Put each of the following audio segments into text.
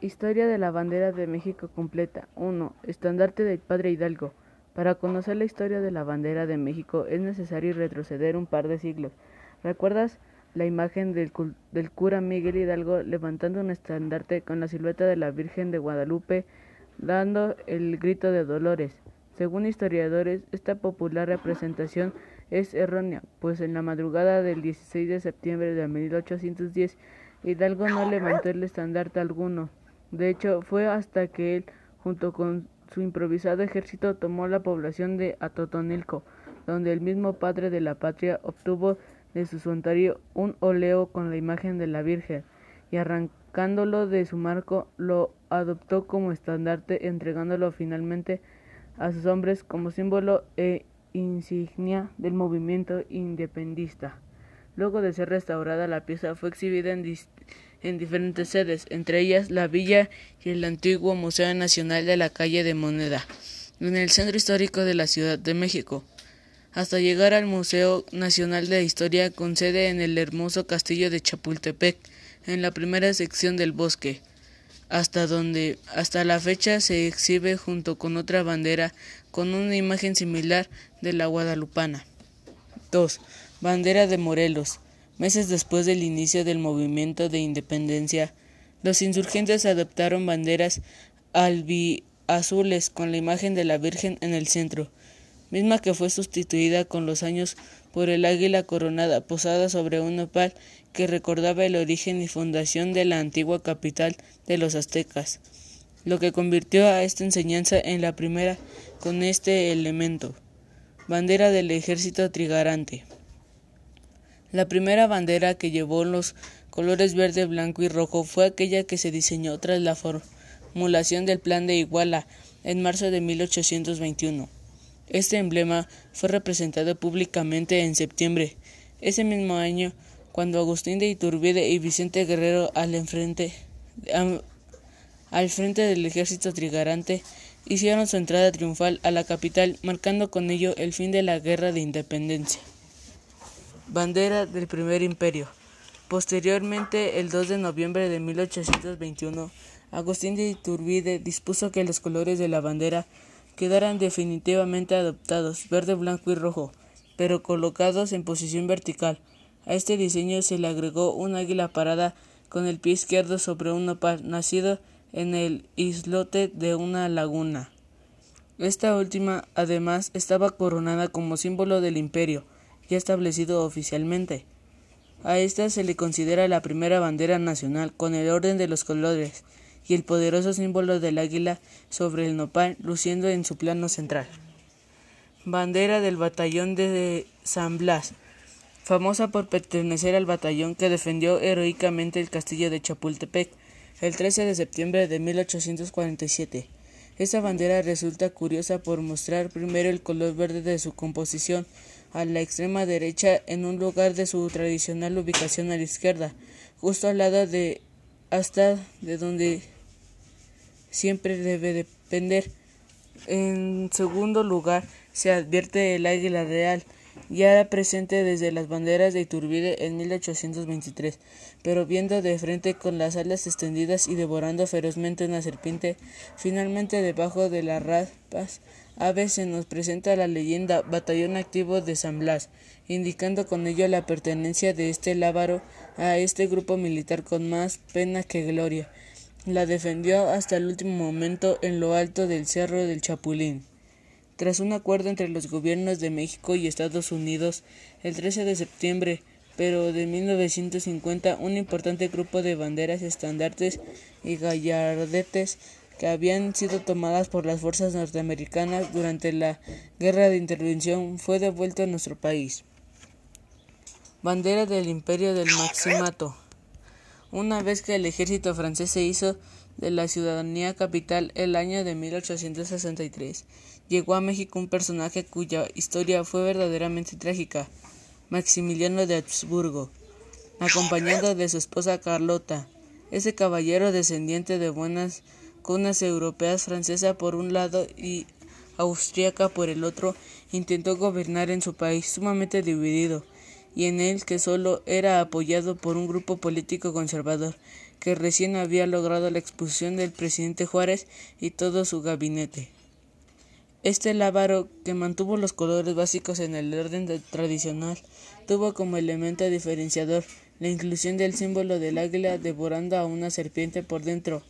Historia de la bandera de México completa. 1. Estandarte del Padre Hidalgo. Para conocer la historia de la bandera de México es necesario retroceder un par de siglos. ¿Recuerdas la imagen del, del, cura Miguel Hidalgo levantando un estandarte con la silueta de la Virgen de Guadalupe, dando el grito de dolores? Según historiadores, esta popular representación es errónea, pues en la madrugada del 16 de septiembre de 1810 Hidalgo no levantó el estandarte alguno. De hecho, fue hasta que él, junto con su improvisado ejército, tomó la población de Atotonilco, donde el mismo padre de la patria obtuvo de su santuario un óleo con la imagen de la Virgen, y arrancándolo de su marco, lo adoptó como estandarte, entregándolo finalmente a sus hombres como símbolo e insignia del movimiento independista. Luego de ser restaurada, la pieza fue exhibida en en diferentes sedes, entre ellas la villa y el antiguo Museo Nacional de la calle de Moneda, en el centro histórico de la Ciudad de México, hasta llegar al Museo Nacional de Historia con sede en el hermoso castillo de Chapultepec, en la primera sección del bosque, hasta donde hasta la fecha se exhibe junto con otra bandera con una imagen similar de la guadalupana. 2. Bandera de Morelos. Meses después del inicio del movimiento de independencia, los insurgentes adoptaron banderas albiazules con la imagen de la Virgen en el centro, misma que fue sustituida con los años por el águila coronada posada sobre un nopal que recordaba el origen y fundación de la antigua capital de los aztecas, lo que convirtió a esta enseñanza en la primera con este elemento. Bandera del ejército trigarante. La primera bandera que llevó los colores verde, blanco y rojo fue aquella que se diseñó tras la formulación del Plan de Iguala en marzo de 1821. Este emblema fue representado públicamente en septiembre, ese mismo año, cuando Agustín de Iturbide y Vicente Guerrero al, al frente del ejército trigarante hicieron su entrada triunfal a la capital, marcando con ello el fin de la guerra de independencia. Bandera del Primer Imperio. Posteriormente, el 2 de noviembre de 1821, Agustín de Iturbide dispuso que los colores de la bandera quedaran definitivamente adoptados, verde, blanco y rojo, pero colocados en posición vertical. A este diseño se le agregó un águila parada con el pie izquierdo sobre un nopal nacido en el islote de una laguna. Esta última, además, estaba coronada como símbolo del imperio ya establecido oficialmente. A esta se le considera la primera bandera nacional con el orden de los colores y el poderoso símbolo del águila sobre el nopal luciendo en su plano central. Bandera del batallón de San Blas, famosa por pertenecer al batallón que defendió heroicamente el castillo de Chapultepec el 13 de septiembre de 1847. Esta bandera resulta curiosa por mostrar primero el color verde de su composición a la extrema derecha en un lugar de su tradicional ubicación a la izquierda, justo al lado de hasta de donde siempre debe depender. En segundo lugar, se advierte el águila real, ya presente desde las banderas de Iturbide en 1823, pero viendo de frente con las alas extendidas y devorando ferozmente una serpiente, finalmente debajo de las raspas Ave se nos presenta la leyenda Batallón Activo de San Blas, indicando con ello la pertenencia de este lábaro a este grupo militar con más pena que gloria. La defendió hasta el último momento en lo alto del Cerro del Chapulín. Tras un acuerdo entre los gobiernos de México y Estados Unidos, el 13 de septiembre pero de 1950 un importante grupo de banderas, estandartes y gallardetes que habían sido tomadas por las fuerzas norteamericanas durante la Guerra de Intervención fue devuelto a nuestro país. Bandera del Imperio del Maximato. Una vez que el ejército francés se hizo de la ciudadanía capital el año de 1863, llegó a México un personaje cuya historia fue verdaderamente trágica, Maximiliano de Habsburgo, acompañado de su esposa Carlota. Ese caballero descendiente de buenas unas europeas francesa por un lado y austríaca por el otro, intentó gobernar en su país sumamente dividido y en el que solo era apoyado por un grupo político conservador que recién había logrado la expulsión del presidente Juárez y todo su gabinete. Este lábaro, que mantuvo los colores básicos en el orden tradicional, tuvo como elemento diferenciador la inclusión del símbolo del águila devorando a una serpiente por dentro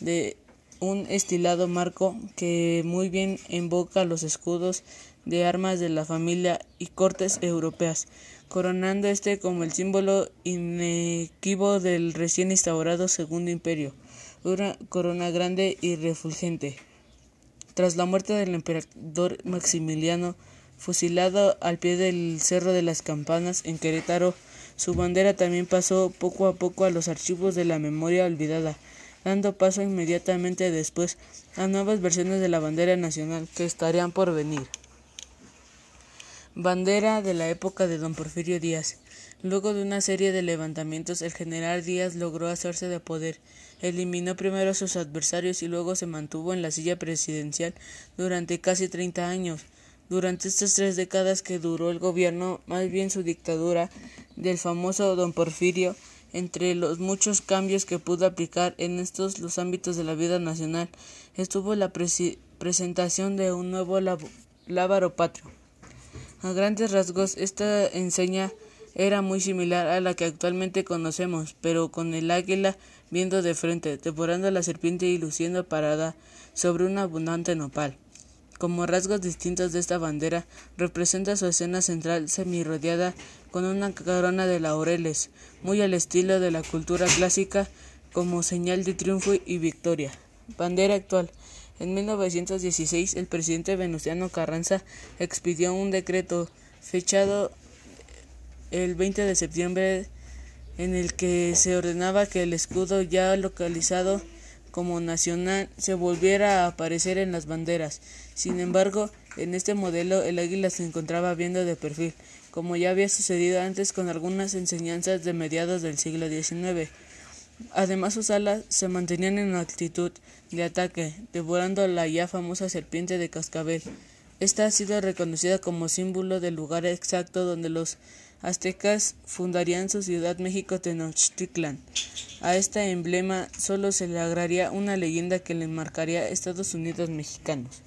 de un estilado marco que muy bien invoca los escudos de armas de la familia y cortes europeas, coronando este como el símbolo inequívoco del recién instaurado Segundo Imperio, una corona grande y refulgente. Tras la muerte del emperador Maximiliano, fusilado al pie del Cerro de las Campanas en Querétaro, su bandera también pasó poco a poco a los archivos de la memoria olvidada, dando paso inmediatamente después a nuevas versiones de la bandera nacional que estarían por venir. Bandera de la época de don Porfirio Díaz. Luego de una serie de levantamientos, el general Díaz logró hacerse de poder. Eliminó primero a sus adversarios y luego se mantuvo en la silla presidencial durante casi treinta años. Durante estas tres décadas que duró el gobierno, más bien su dictadura, del famoso don Porfirio, entre los muchos cambios que pudo aplicar en estos los ámbitos de la vida nacional, estuvo la presentación de un nuevo lábaro patrio a grandes rasgos, esta enseña era muy similar a la que actualmente conocemos, pero con el águila viendo de frente, devorando a la serpiente y luciendo parada sobre un abundante nopal. Como rasgos distintos de esta bandera, representa su escena central semi-rodeada con una corona de laureles, muy al estilo de la cultura clásica, como señal de triunfo y victoria. Bandera actual. En 1916, el presidente Venustiano Carranza expidió un decreto fechado el 20 de septiembre en el que se ordenaba que el escudo ya localizado como nacional se volviera a aparecer en las banderas. Sin embargo, en este modelo el águila se encontraba viendo de perfil, como ya había sucedido antes con algunas enseñanzas de mediados del siglo XIX. Además sus alas se mantenían en actitud de ataque, devorando la ya famosa serpiente de cascabel. Esta ha sido reconocida como símbolo del lugar exacto donde los aztecas fundarían su ciudad México Tenochtitlan. A este emblema solo se le agregaría una leyenda que le marcaría Estados Unidos mexicanos.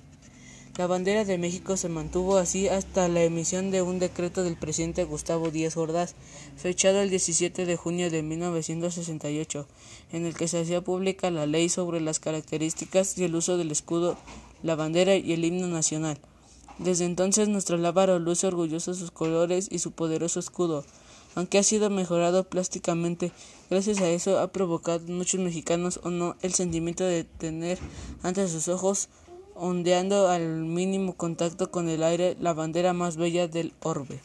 La bandera de México se mantuvo así hasta la emisión de un decreto del presidente Gustavo Díaz Ordaz, fechado el 17 de junio de 1968, en el que se hacía pública la ley sobre las características y el uso del escudo, la bandera y el himno nacional. Desde entonces nuestro lábaro luce orgulloso sus colores y su poderoso escudo, aunque ha sido mejorado plásticamente, gracias a eso ha provocado en muchos mexicanos o no el sentimiento de tener ante sus ojos ondeando al mínimo contacto con el aire la bandera más bella del orbe.